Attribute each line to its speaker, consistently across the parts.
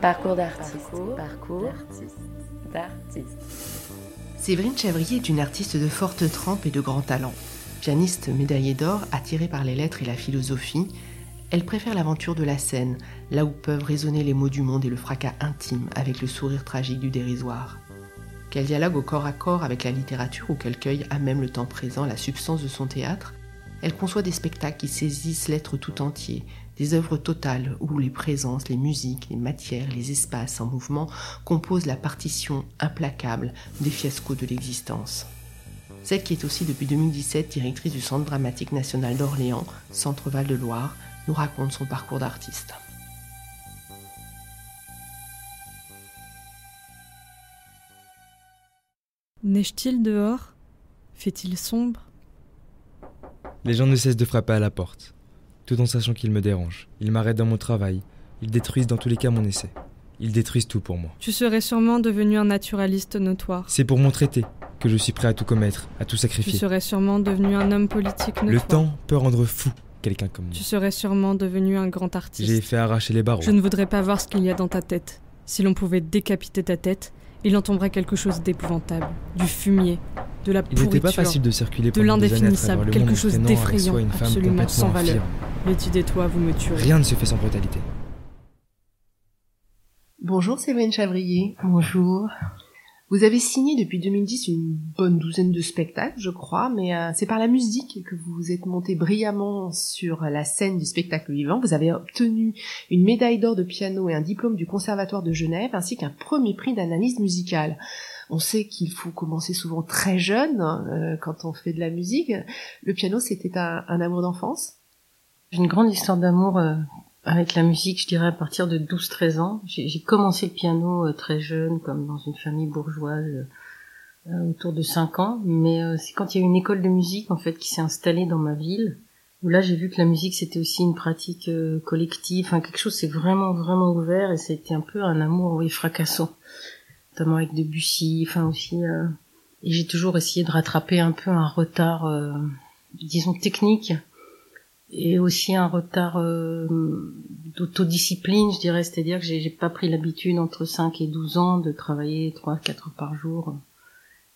Speaker 1: Parcours d'artiste. Parcours, d'artiste.
Speaker 2: Séverine Chavrier est une artiste de forte trempe et de grand talent. Pianiste médaillée d'or, attirée par les lettres et la philosophie, elle préfère l'aventure de la scène, là où peuvent résonner les mots du monde et le fracas intime avec le sourire tragique du dérisoire. Qu'elle dialogue au corps à corps avec la littérature ou qu'elle cueille à même le temps présent la substance de son théâtre, elle conçoit des spectacles qui saisissent l'être tout entier, des œuvres totales où les présences, les musiques, les matières, les espaces en mouvement composent la partition implacable des fiascos de l'existence. Celle qui est aussi depuis 2017 directrice du Centre dramatique national d'Orléans, Centre Val de Loire, nous raconte son parcours d'artiste.
Speaker 3: Neige-t-il dehors? Fait-il sombre?
Speaker 4: Les gens ne cessent de frapper à la porte, tout en sachant qu'ils me dérangent. Ils m'arrêtent dans mon travail, ils détruisent dans tous les cas mon essai. Ils détruisent tout pour moi.
Speaker 3: Tu serais sûrement devenu un naturaliste notoire.
Speaker 4: C'est pour mon traité que je suis prêt à tout commettre, à tout sacrifier.
Speaker 3: Tu serais sûrement devenu un homme politique notoire.
Speaker 4: Le temps peut rendre fou quelqu'un comme moi.
Speaker 3: Tu serais sûrement devenu un grand artiste.
Speaker 4: J'ai fait arracher les barreaux.
Speaker 3: Je ne voudrais pas voir ce qu'il y a dans ta tête. Si l'on pouvait décapiter ta tête, il en tomberait quelque chose d'épouvantable. Du fumier, de la pourriture.
Speaker 4: Il n'était pas facile de circuler
Speaker 3: de l'indéfinissable, quelque chose d'effrayant, absolument sans valeur. Letty et toi, vous me tuerez.
Speaker 4: Rien ne se fait sans brutalité.
Speaker 2: Bonjour Séverine Chavrier.
Speaker 1: Bonjour.
Speaker 2: Vous avez signé depuis 2010 une bonne douzaine de spectacles, je crois, mais euh, c'est par la musique que vous vous êtes monté brillamment sur la scène du spectacle vivant. Vous avez obtenu une médaille d'or de piano et un diplôme du Conservatoire de Genève, ainsi qu'un premier prix d'analyse musicale. On sait qu'il faut commencer souvent très jeune euh, quand on fait de la musique. Le piano, c'était un, un amour d'enfance
Speaker 1: J'ai une grande histoire d'amour euh, avec la musique, je dirais à partir de 12-13 ans. J'ai commencé le piano euh, très jeune, comme dans une famille bourgeoise, euh, autour de 5 ans. Mais euh, c'est quand il y a eu une école de musique, en fait, qui s'est installée dans ma ville, où là j'ai vu que la musique c'était aussi une pratique collective, enfin quelque chose c'est vraiment vraiment ouvert et c'était un peu un amour oui fracassant, notamment avec Debussy, enfin aussi. et j'ai toujours essayé de rattraper un peu un retard, disons technique et aussi un retard euh, d'autodiscipline, je dirais, c'est-à-dire que j'ai pas pris l'habitude entre 5 et 12 ans de travailler 3 4 heures par jour.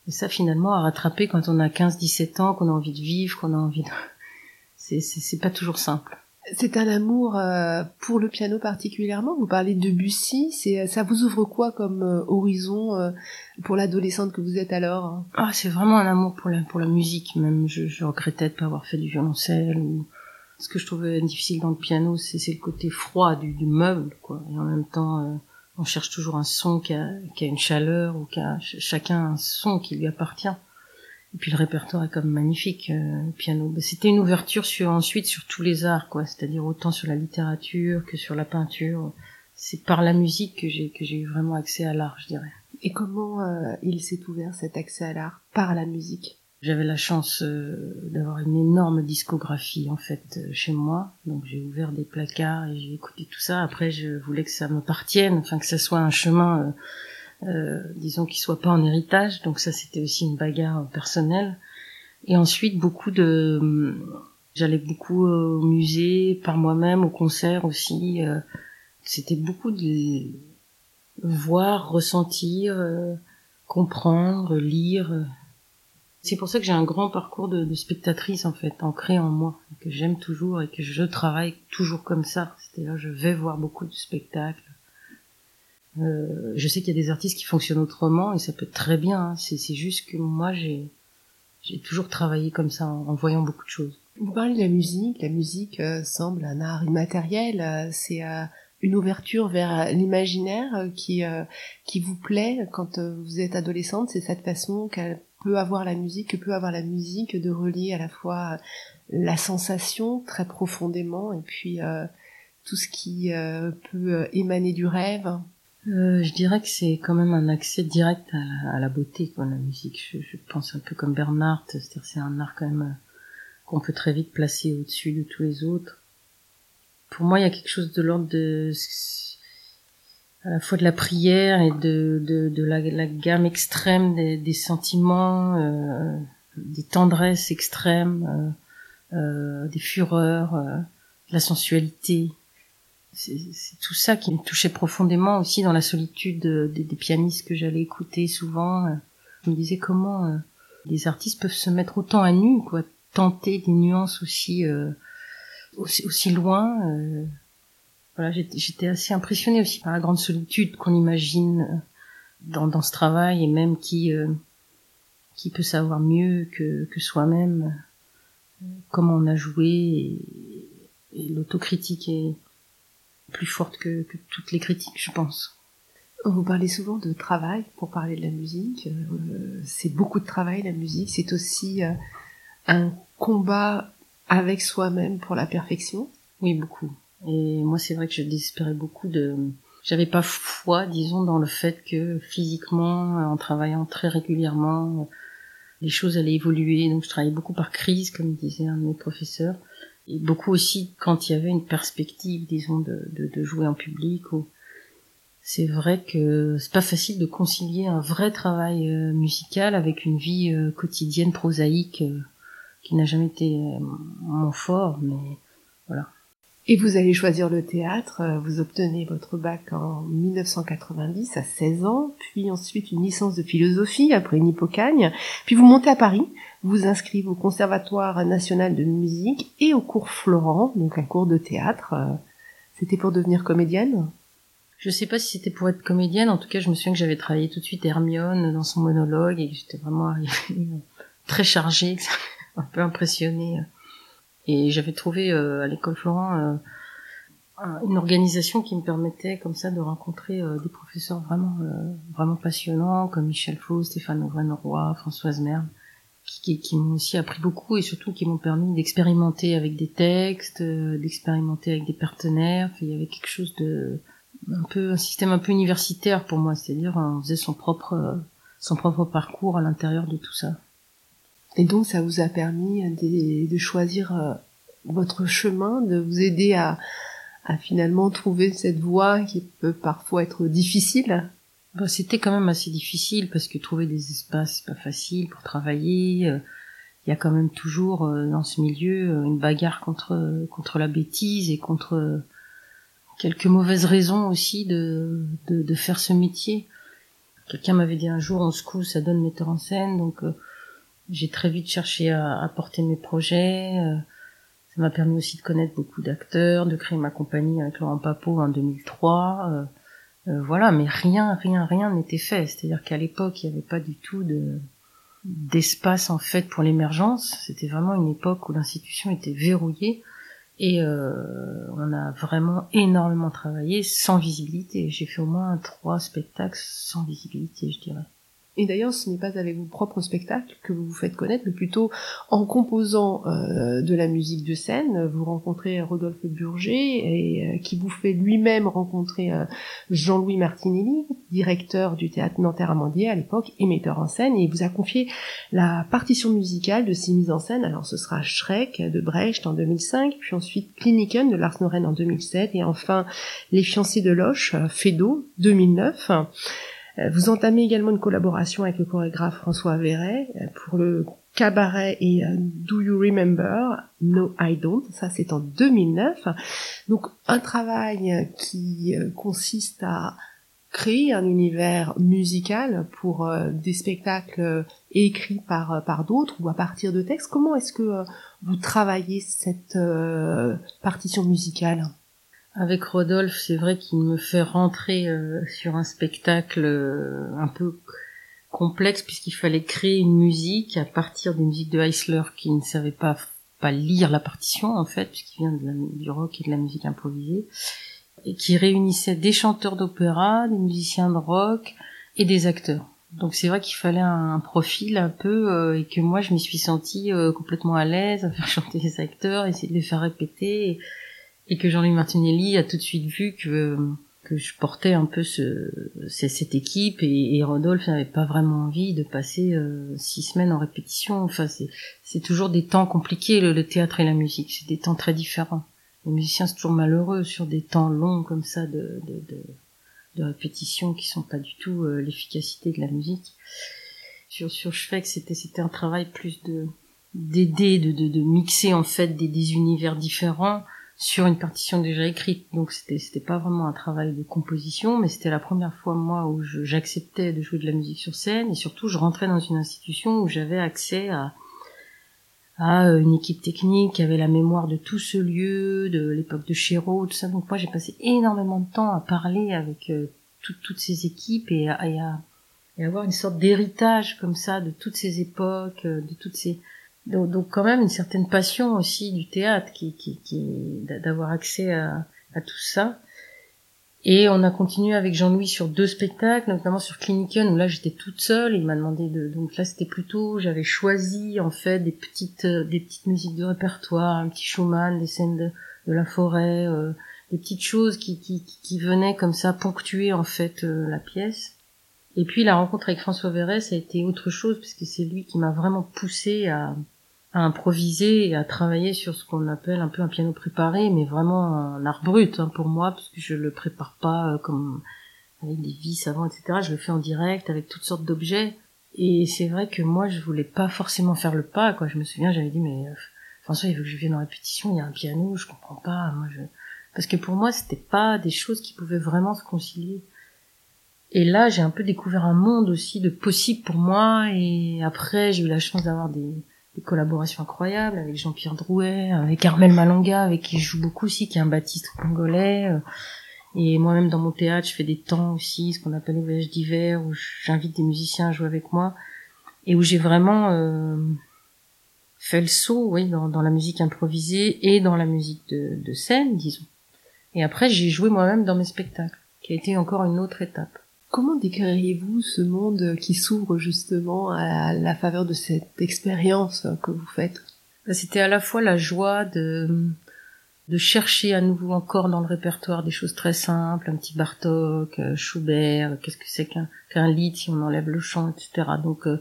Speaker 1: Et ça finalement à rattraper quand on a 15 17 ans, qu'on a envie de vivre, qu'on a envie de c'est pas toujours simple.
Speaker 2: C'est un amour euh, pour le piano particulièrement. Vous parlez de Bussy, c'est ça vous ouvre quoi comme euh, horizon euh, pour l'adolescente que vous êtes alors hein?
Speaker 1: Ah, c'est vraiment un amour pour la pour la musique. Même je, je regrettais de pas avoir fait du violoncelle ou ce que je trouvais difficile dans le piano, c'est le côté froid du, du, meuble, quoi. Et en même temps, euh, on cherche toujours un son qui a, qui a une chaleur ou qui a chacun un son qui lui appartient. Et puis le répertoire est comme magnifique, euh, piano. C'était une ouverture sur ensuite sur tous les arts, quoi. C'est-à-dire autant sur la littérature que sur la peinture. C'est par la musique que j'ai que j'ai eu vraiment accès à l'art, je dirais.
Speaker 2: Et comment euh, il s'est ouvert cet accès à l'art par la musique?
Speaker 1: J'avais la chance euh, d'avoir une énorme discographie en fait euh, chez moi, donc j'ai ouvert des placards et j'ai écouté tout ça. Après, je voulais que ça me partienne, enfin que ça soit un chemin, euh disons, qui soit pas en héritage. Donc ça, c'était aussi une bagarre personnelle. Et ensuite, beaucoup de, j'allais beaucoup au musée par moi-même, au concert aussi. C'était beaucoup de voir, ressentir, comprendre, lire c'est pour ça que j'ai un grand parcours de, de, spectatrice en fait, ancré en moi, que j'aime toujours et que je travaille toujours comme ça. C'est-à-dire je vais voir beaucoup de spectacles. Euh, je sais qu'il y a des artistes qui fonctionnent autrement et ça peut être très bien. Hein. C'est, juste que moi j'ai toujours travaillé comme ça en, voyant beaucoup de choses.
Speaker 2: Vous parlez de la musique. La musique euh, semble un art immatériel. Euh, c'est euh, une ouverture vers l'imaginaire qui qui vous plaît quand vous êtes adolescente. C'est cette façon qu'elle peut avoir la musique, que peut avoir la musique, de relier à la fois la sensation très profondément et puis euh, tout ce qui euh, peut euh, émaner du rêve.
Speaker 1: Euh, je dirais que c'est quand même un accès direct à la, beauté, quoi, la musique. Je, pense un peu comme Bernard, c'est-à-dire c'est un art quand même qu'on peut très vite placer au-dessus de tous les autres. Pour moi, il y a quelque chose de l'ordre de à la fois de la prière et de, de, la, gamme extrême des, sentiments, euh, des tendresses extrêmes, euh, euh, des fureurs, euh, de la sensualité. C'est tout ça qui me touchait profondément aussi dans la solitude des, pianistes que j'allais écouter souvent. Je me disais comment les artistes peuvent se mettre autant à nu, quoi, tenter des nuances aussi aussi, aussi loin. Euh, voilà, j'étais assez impressionnée aussi par la grande solitude qu'on imagine euh, dans, dans ce travail et même qui euh, qui peut savoir mieux que, que soi-même comment on a joué et, et l'autocritique est plus forte que, que, toutes les critiques, je pense.
Speaker 2: Vous parlez souvent de travail pour parler de la musique. c'est beaucoup de travail la musique. C'est aussi un combat avec soi-même pour la perfection
Speaker 1: Oui, beaucoup. Et moi, c'est vrai que je désespérais beaucoup de... J'avais pas foi, disons, dans le fait que physiquement, en travaillant très régulièrement, les choses allaient évoluer. Donc, je travaillais beaucoup par crise, comme disait un de mes professeurs. Et beaucoup aussi quand il y avait une perspective, disons, de, de, jouer en public. Ou... C'est vrai que c'est pas facile de concilier un vrai travail euh, musical avec une vie euh, quotidienne prosaïque euh, qui n'a jamais été mon fort, mais voilà.
Speaker 2: Et vous allez choisir le théâtre, euh, vous obtenez votre bac en 1990 à 16 ans, puis ensuite une licence de philosophie après une hypocagne, puis vous montez à Paris, vous inscrivez au Conservatoire national de musique et au cours Florent, donc un cours de théâtre. Euh, c'était pour devenir comédienne?
Speaker 1: Je sais pas si c'était pour être comédienne, en tout cas je me souviens que j'avais travaillé tout de suite Hermione dans son monologue et que j'étais vraiment arrivée très chargée, un peu impressionnée. Et j'avais trouvé euh, à l'école Florent euh, une organisation qui me permettait comme ça de rencontrer euh, des professeurs vraiment passionnants comme Michel Faux, Stéphane Auvin-Roy, Françoise Merde, qui, m'ont aussi appris beaucoup et surtout qui m'ont permis d'expérimenter avec des textes, d'expérimenter avec des partenaires. il y avait quelque chose un peu un système un peu universitaire pour moi, c'est-à-dire on faisait son propre parcours à l'intérieur de tout ça.
Speaker 2: Et donc ça vous a permis de, choisir euh, votre chemin, de vous aider à, finalement trouver cette voie qui peut parfois être difficile?
Speaker 1: Bah, c'était quand même assez difficile parce que trouver des espaces c'est pas facile pour travailler. Euh, il y a quand même toujours euh, dans ce milieu une bagarre contre contre la bêtise et contre quelques mauvaises raisons aussi de de, faire ce métier. Quelqu'un m'avait dit un jour on se couche, ça donne metteur en scène donc j'ai très vite cherché à, à porter mes projets. Euh, ça m'a permis aussi de connaître beaucoup d'acteurs, de créer ma compagnie avec Laurent Papo en 2003. Euh, euh, voilà, mais rien, rien, rien n'était fait. C'est-à-dire qu'à l'époque, il n'y avait pas du tout de d'espace en fait pour l'émergence. C'était vraiment une époque où l'institution était verrouillée et euh, on a vraiment énormément travaillé sans visibilité. J'ai fait au moins trois spectacles sans visibilité, je dirais.
Speaker 2: Et d'ailleurs, ce n'est pas avec vos propres spectacles que vous vous faites connaître, mais plutôt en composant euh, de la musique de scène. Vous rencontrez Rodolphe Burger, et, euh, qui vous fait lui-même rencontrer euh, Jean-Louis Martinelli, directeur du théâtre Nanterre-Amandier à l'époque, et metteur en scène, et il vous a confié la partition musicale de six mises en scène. Alors ce sera Shrek de Brecht en 2005, puis ensuite Kliniken de Lars Noren en 2007, et enfin Les fiancés de Loche, Fedo, 2009. Euh, vous entamez également une collaboration avec le chorégraphe François Verret euh, pour le cabaret et euh, Do You Remember? No I Don't, ça c'est en 2009. Donc un travail qui consiste à créer un univers musical pour des spectacles écrits par par d'autres ou à partir de textes. Comment est-ce que vous travaillez cette partition musicale?
Speaker 1: Avec Rodolphe, c'est vrai qu'il me fait rentrer euh, sur un spectacle euh, un peu complexe puisqu'il fallait créer une musique à partir des musiques de Heisler qui ne savait pas pas lire la partition en fait puisqu'il vient du rock et de la musique improvisée et qui réunissait des chanteurs d'opéra, des musiciens de rock et des acteurs. Donc c'est vrai qu'il fallait un, profil un peu euh, et que moi je m'y suis sentie complètement à l'aise à faire chanter les acteurs, essayer de les faire répéter. Et que Jean-Louis Martinelli a tout de suite vu que que je portais un peu ce, cette équipe et, et Rodolphe n'avait pas vraiment envie de passer euh, six semaines en répétition. Enfin, c'est toujours des temps compliqués le, théâtre et la musique. C'est des temps très différents. Les musiciens sont toujours malheureux sur des temps longs comme ça de de, de, de répétition qui sont pas du tout euh, l'efficacité de la musique. Sur sur que c'était c'était un travail plus de d'aider de, de, de mixer en fait des, des univers différents sur une partition déjà écrite. Donc c'était c'était pas vraiment un travail de composition, mais c'était la première fois moi où j'acceptais de jouer de la musique sur scène et surtout je rentrais dans une institution où j'avais accès à à une équipe technique qui avait la mémoire de tout ce lieu, de l'époque de Chéreau, tout ça. Donc moi j'ai passé énormément de temps à parler avec euh, toutes ces équipes et à, et à, et avoir une sorte d'héritage comme ça de toutes ces époques, euh, de toutes ces donc, quand même une certaine passion aussi du théâtre qui, qui, qui d'avoir accès à, à, tout ça. Et on a continué avec Jean-Louis sur deux spectacles, notamment sur Cliniken où là j'étais toute seule. Il m'a demandé de donc là c'était plutôt j'avais choisi en fait des petites euh, des petites musiques de répertoire, un petit Schumann, des scènes de, de la forêt, euh, des petites choses qui, qui, qui venaient comme ça ponctuer en fait euh, la pièce. Et puis la rencontre avec François Verret, ça a été autre chose parce que c'est lui qui m'a vraiment poussé à, à, improviser et à travailler sur ce qu'on appelle un peu un piano préparé, mais vraiment un art brut hein, pour moi parce que je le prépare pas euh, comme avec des vis avant, etc. Je le fais en direct avec toutes sortes d'objets. Et c'est vrai que moi je voulais pas forcément faire le pas. Quoi. Je me souviens, j'avais dit mais euh, François il veut que je vienne en répétition, il y a un piano, je comprends pas. Moi je parce que pour moi c'était pas des choses qui pouvaient vraiment se concilier. Et là, j'ai un peu découvert un monde aussi de possible pour moi. Et après, j'ai eu la chance d'avoir des, des, collaborations incroyables avec Jean-Pierre Drouet, avec Armel Malanga, avec qui je joue beaucoup aussi, qui est un baptiste congolais. Euh, et moi-même, dans mon théâtre, je fais des temps aussi, ce qu'on appelle les d'hiver, où j'invite des musiciens à jouer avec moi. Et où j'ai vraiment euh, fait le saut, oui, dans, dans, la musique improvisée et dans la musique de, de scène, disons. Et après, j'ai joué moi-même dans mes spectacles, qui a été encore une autre étape.
Speaker 2: Comment décririez-vous ce monde qui s'ouvre justement à la faveur de cette expérience que vous faites?
Speaker 1: Bah, C'était à la fois la joie de, chercher à nouveau encore dans le répertoire des choses très simples, un petit Bartok, euh, Schubert, qu'est-ce que c'est qu'un qu'un lit si on enlève le chant, etc. Donc euh,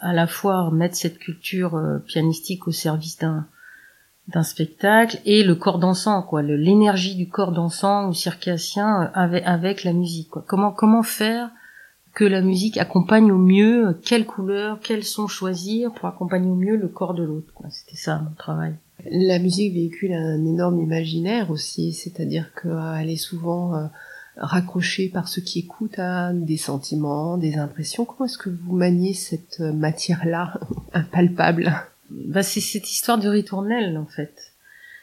Speaker 1: à la fois mettre cette culture euh, pianistique au service d'un d'un spectacle et le corps dansant quoi l'énergie du corps dansant ou circassien euh, avec avec la musique quoi. Comment comment faire que la musique accompagne au mieux euh, quelle couleur quel son choisir pour accompagner au mieux le corps de l'autre c'était ça mon travail.
Speaker 2: La musique véhicule un énorme imaginaire aussi c'est-à-dire qu'elle est souvent euh, raccrochée par ceux qui écoutent à des sentiments des impressions. Comment est-ce que vous maniez cette matière là impalpable?
Speaker 1: Bah, c'est cette histoire de ritournelle en fait,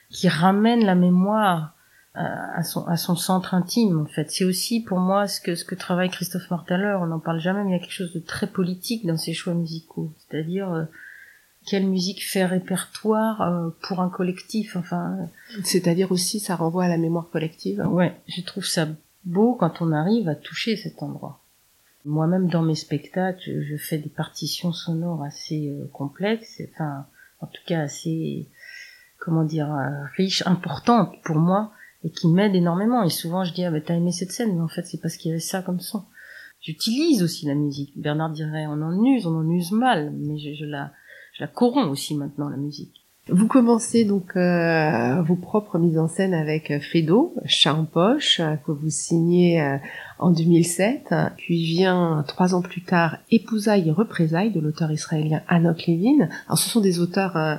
Speaker 1: qui ramène la mémoire à, son, à son centre intime en fait. C'est aussi pour moi ce que ce que travaille Christophe Martaler. On n'en parle jamais, mais il y a quelque chose de très politique dans ses choix musicaux, c'est-à-dire euh, quelle musique fait répertoire euh, pour un collectif. Enfin,
Speaker 2: c'est-à-dire aussi ça renvoie à la mémoire collective.
Speaker 1: Ouais, je trouve ça beau quand on arrive à toucher cet endroit. Moi-même, dans mes spectacles, je, fais des partitions sonores assez euh, complexes, enfin, en tout cas assez, comment dire, euh, riches, importantes pour moi, et qui m'aident énormément. Et souvent, je dis, ah, bah, t'as aimé cette scène, mais en fait, c'est parce qu'il y avait ça comme son. J'utilise aussi la musique. Bernard dirait, on en use, on en use mal, mais je, je la, je la corromps aussi maintenant, la musique.
Speaker 2: Vous commencez donc euh, vos propres mises en scène avec Fedo, Chat en poche, que vous signez euh, en 2007, puis vient trois ans plus tard Épousailles et représailles de l'auteur israélien Anok Levin. Alors ce sont des auteurs euh,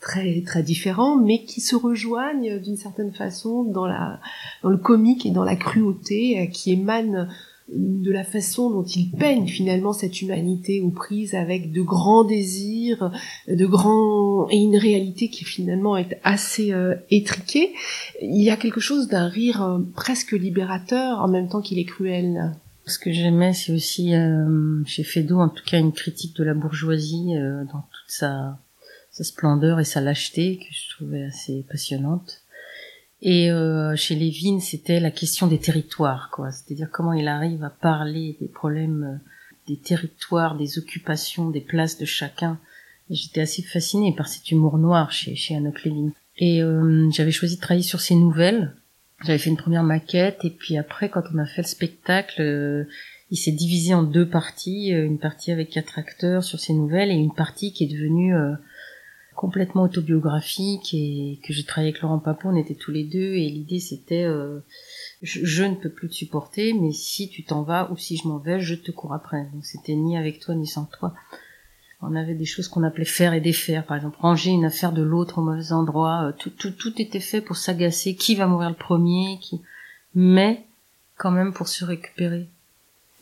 Speaker 2: très très différents, mais qui se rejoignent d'une certaine façon dans la dans le comique et dans la cruauté qui émane de la façon dont il peigne finalement cette humanité aux prises avec de grands désirs, de grands et une réalité qui finalement est assez euh, étriquée. Il y a quelque chose d'un rire euh, presque libérateur en même temps qu'il est cruel.
Speaker 1: Ce que j'aimais, c'est aussi euh, chez Feydeau, en tout cas, une critique de la bourgeoisie dans toute sa, sa splendeur et sa lâcheté que je trouvais assez passionnante. Et euh, chez Lévin, c'était la question des territoires, quoi. C'est-à-dire comment il arrive à parler des problèmes euh, des territoires, des occupations, des places de chacun. J'étais assez fascinée par cet humour noir chez, chez Anok Levin. Et euh, j'avais choisi de travailler sur ces nouvelles. J'avais fait une première maquette, et puis après, quand on a fait le spectacle, euh, il s'est divisé en deux parties. Une partie avec quatre acteurs sur ces nouvelles, et une partie qui est devenue complètement autobiographique et que j'ai travaillé avec Laurent Papon, on était tous les deux et l'idée c'était euh, je, ne peux plus te supporter, mais si tu t'en vas ou si je m'en vais, je te cours après. Donc c'était ni avec toi ni sans toi. On avait des choses qu'on appelait faire et défaire, par exemple ranger une affaire de l'autre au mauvais endroit. Tout, tout, tout était fait pour s'agacer. Qui va mourir le premier Qui Mais quand même pour se récupérer.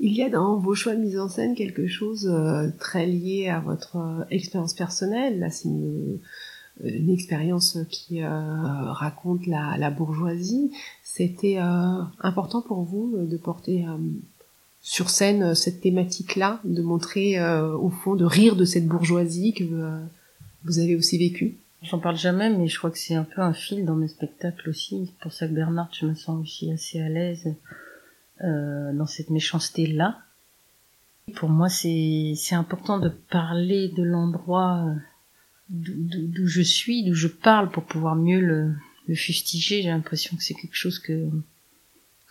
Speaker 2: Il y a dans vos choix de mise en scène quelque chose euh, très lié à votre euh, expérience personnelle. Là, c'est une, une, expérience qui euh, raconte la, la bourgeoisie. C'était important pour vous de porter sur scène cette thématique-là, de montrer au fond, de rire de cette bourgeoisie que vous avez aussi vécue?
Speaker 1: J'en parle jamais, mais je crois que c'est un peu un fil dans mes spectacles aussi. C'est pour ça que Bernard, je me sens aussi assez à l'aise euh, dans cette méchanceté-là. Pour moi, c'est important de parler de l'endroit euh, d'où je suis, d'où je parle, pour pouvoir mieux le, le fustiger. J'ai l'impression que c'est quelque chose que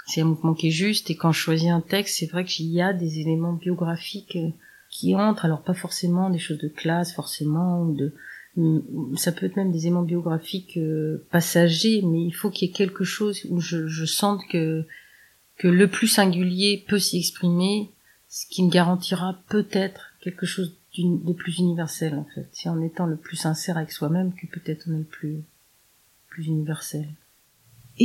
Speaker 1: c'est un mouvement qui est juste. Et quand je choisis un texte, c'est vrai qu'il y a des éléments biographiques euh, qui entrent. Alors pas forcément des choses de classe, forcément, ou de ça peut être même des éléments biographiques passagers, mais il faut qu'il y ait quelque chose où je, je sente que que le plus singulier peut s'y exprimer, ce qui me garantira peut-être quelque chose de plus universel en fait. C'est en étant le plus sincère avec soi-même que peut-être on est le plus, plus universel.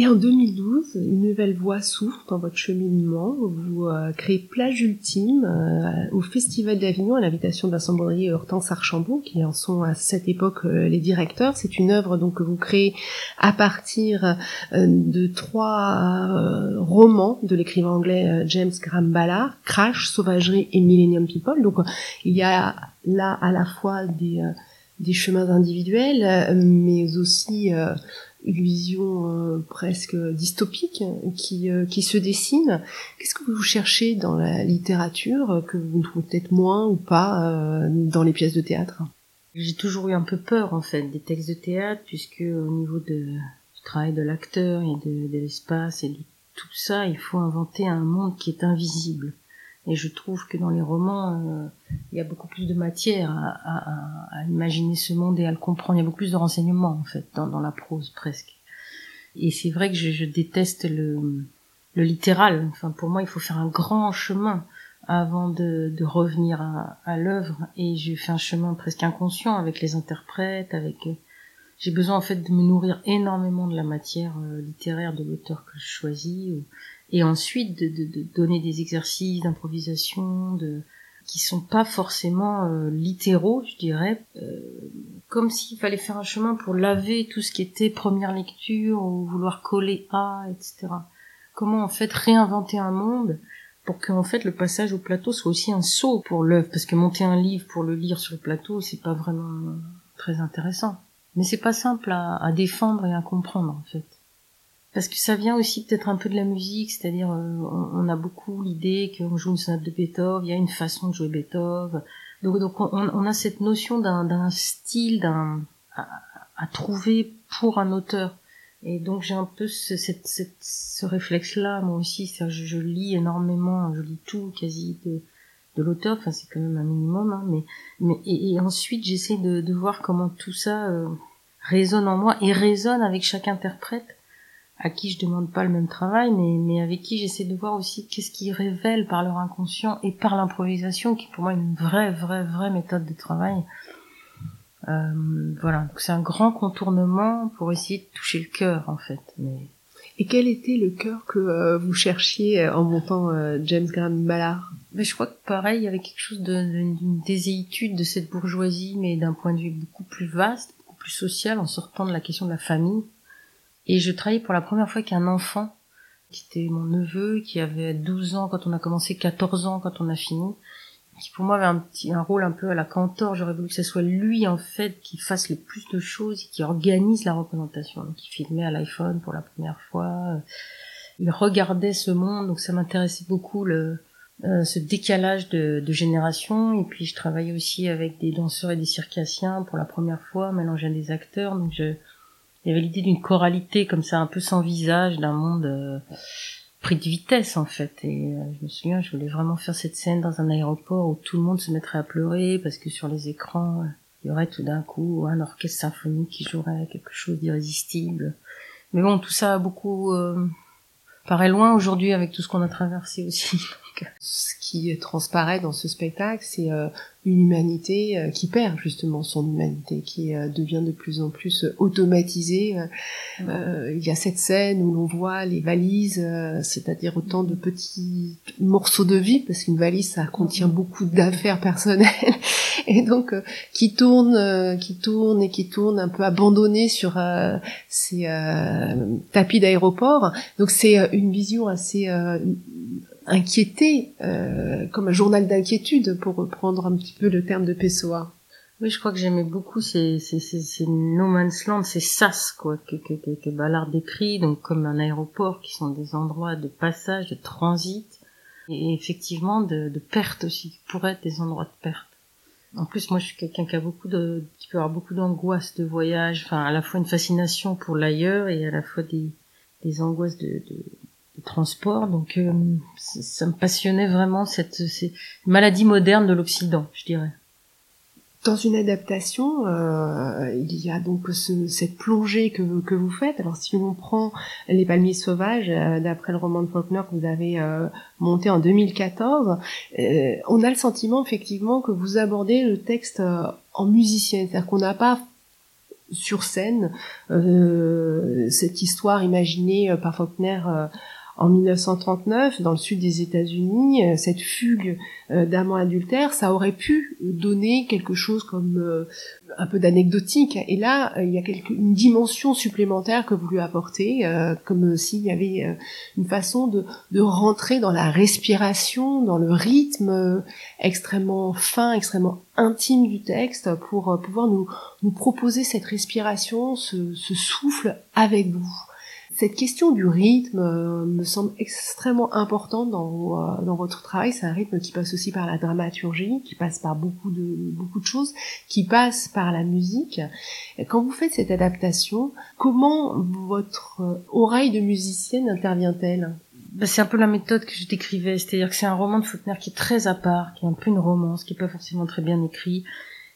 Speaker 2: Et en 2012, une nouvelle voie s'ouvre dans votre cheminement. Vous euh, créez Plage Ultime euh, au Festival d'Avignon à l'invitation Vincent Baudry et Hortense Archambault, qui en sont à cette époque euh, les directeurs. C'est une œuvre donc que vous créez à partir de trois romans de l'écrivain anglais James Graham Ballard, Crash, Sauvagerie et Millennium People. Donc il y a là à la fois des des chemins individuels, mais aussi une vision euh, presque dystopique qui, euh, qui se dessine. Qu'est-ce que vous cherchez dans la littérature que vous trouvez peut-être moins ou pas euh, dans les pièces de théâtre?
Speaker 1: J'ai toujours eu un peu peur en fait des textes de théâtre puisque au niveau de, du travail de l'acteur et de, de l'espace et de tout ça, il faut inventer un monde qui est invisible. Et je trouve que dans les romans, euh, il y a beaucoup plus de matière à, imaginer ce monde et à le comprendre. Il y a beaucoup plus de renseignements, en fait, dans, la prose, presque. Et c'est vrai que je, déteste le, le, littéral. Enfin, pour moi, il faut faire un grand chemin avant de, de revenir à, à l'œuvre. Et j'ai fait un chemin presque inconscient avec les interprètes, avec... Euh, j'ai besoin, en fait, de me nourrir énormément de la matière euh, littéraire de l'auteur que je choisis et ensuite de, de, de donner des exercices d'improvisation de qui sont pas forcément euh, littéraux, je dirais, euh, comme s'il fallait faire un chemin pour laver tout ce qui était première lecture ou vouloir coller à, etc. Comment en fait réinventer un monde pour qu'en fait le passage au plateau soit aussi un saut pour l'œuvre, parce que monter un livre pour le lire sur le plateau, c'est pas vraiment très intéressant. Mais c'est pas simple à, à défendre et à comprendre en fait parce que ça vient aussi peut-être un peu de la musique, c'est-à-dire euh, on, a beaucoup l'idée qu'on joue une sonate de Beethoven, il y a une façon de jouer Beethoven, donc, donc on, on a cette notion d'un style, d'un à, trouver pour un auteur. Et donc j'ai un peu ce, cette, ce réflexe-là, moi aussi, je, je, lis énormément, je lis tout quasi de, de l'auteur, enfin c'est quand même un minimum, hein, mais, mais et, ensuite j'essaie de, de, voir comment tout ça euh, résonne en moi et résonne avec chaque interprète à qui je demande pas le même travail, mais, mais avec qui j'essaie de voir aussi qu'est-ce qu'ils révèlent par leur inconscient et par l'improvisation, qui pour moi est une vraie, vraie, vraie méthode de travail. Euh, voilà, donc c'est un grand contournement pour essayer de toucher le cœur en fait. Mais...
Speaker 2: Et quel était le cœur que euh, vous cherchiez euh, en montant euh, James Graham Ballard?
Speaker 1: Mais Je crois que pareil, il y avait quelque chose d'une déséitude de cette bourgeoisie, mais d'un point de vue beaucoup plus vaste, beaucoup plus social, en sortant de la question de la famille et je travaillais pour la première fois avec un enfant, qui était mon neveu, qui avait 12 ans quand on a commencé, 14 ans quand on a fini, qui pour moi avait un petit un rôle un peu à la cantor. J'aurais voulu que ce soit lui en fait qui fasse le plus de choses et qui organise la représentation. Il filmait à l'iPhone pour la première fois. Il regardait ce monde, donc ça m'intéressait beaucoup le euh, ce décalage de, de génération. Et puis je travaillais aussi avec des danseurs et des circassiens pour la première fois, mélangeant des acteurs. Donc je il y avait l'idée d'une choralité comme ça, un peu sans visage, d'un monde euh, pris de vitesse en fait. Et euh, je me souviens, je voulais vraiment faire cette scène dans un aéroport où tout le monde se mettrait à pleurer parce que sur les écrans, euh, il y aurait tout d'un coup un orchestre symphonique qui jouerait quelque chose d'irrésistible. Mais bon, tout ça a beaucoup paraît loin aujourd'hui avec tout ce qu'on a traversé aussi. Marque.
Speaker 2: Ce qui transparaît dans ce spectacle, c'est une humanité qui perd justement son humanité, qui devient de plus en plus automatisée. il y a cette scène où l'on voit les valises, c'est-à-dire autant de petits morceaux de vie, parce qu'une valise, ça contient beaucoup d'affaires personnelles, et donc qui tournent, qui tournent et qui tournent un peu abandonnés sur ces tapis d'aéroport. Donc c'est une vision assez inquiété, euh, comme un journal d'inquiétude, pour reprendre un petit peu le terme de Pessoa.
Speaker 1: Oui, je crois que j'aimais beaucoup ces, ces, ces, ces, no man's land, ces sas, quoi, que, que, que, Ballard décrit, donc comme un aéroport, qui sont des endroits de passage, de transit, et effectivement de, de perte aussi, qui pourraient être des endroits de perte. En plus, moi, je suis quelqu'un qui a beaucoup de, qui peut avoir beaucoup d'angoisse de voyage, enfin, à la fois une fascination pour l'ailleurs et à la fois des, des angoisses de, de, transport. Donc euh, ça me passionnait vraiment cette, maladie moderne de l'Occident, je dirais.
Speaker 2: Dans une adaptation, euh, il y a donc ce, cette plongée que, que vous faites. Alors si on prend Les Palmiers Sauvages, euh, d'après le roman de Faulkner que vous avez monté en 2014, on a le sentiment effectivement que vous abordez le texte en musicien, c'est-à-dire qu'on n'a pas sur scène cette histoire imaginée par Faulkner en 1939 dans le sud des États-Unis, euh, cette fugue euh, d'amants adultères, ça aurait pu donner quelque chose comme euh, un peu d'anecdotique. Et là, il y a quelque, une dimension supplémentaire que vous lui apportez, comme s'il y avait une façon de, rentrer dans la respiration, dans le rythme extrêmement fin, extrêmement intime du texte pour pouvoir nous, proposer cette respiration, ce souffle avec vous. Cette question du rythme euh, me semble extrêmement importante dans, euh, dans votre travail. C'est un rythme qui passe aussi par la dramaturgie, qui passe par beaucoup de, beaucoup de choses, qui passe par la musique. quand vous faites cette adaptation, comment votre oreille de musicienne intervient-elle?
Speaker 1: Bah, c'est un peu la méthode que je décrivais, c'est-à-dire que c'est un roman de Faulkner qui est très à part, qui est un peu une romance, qui est pas forcément très bien écrit,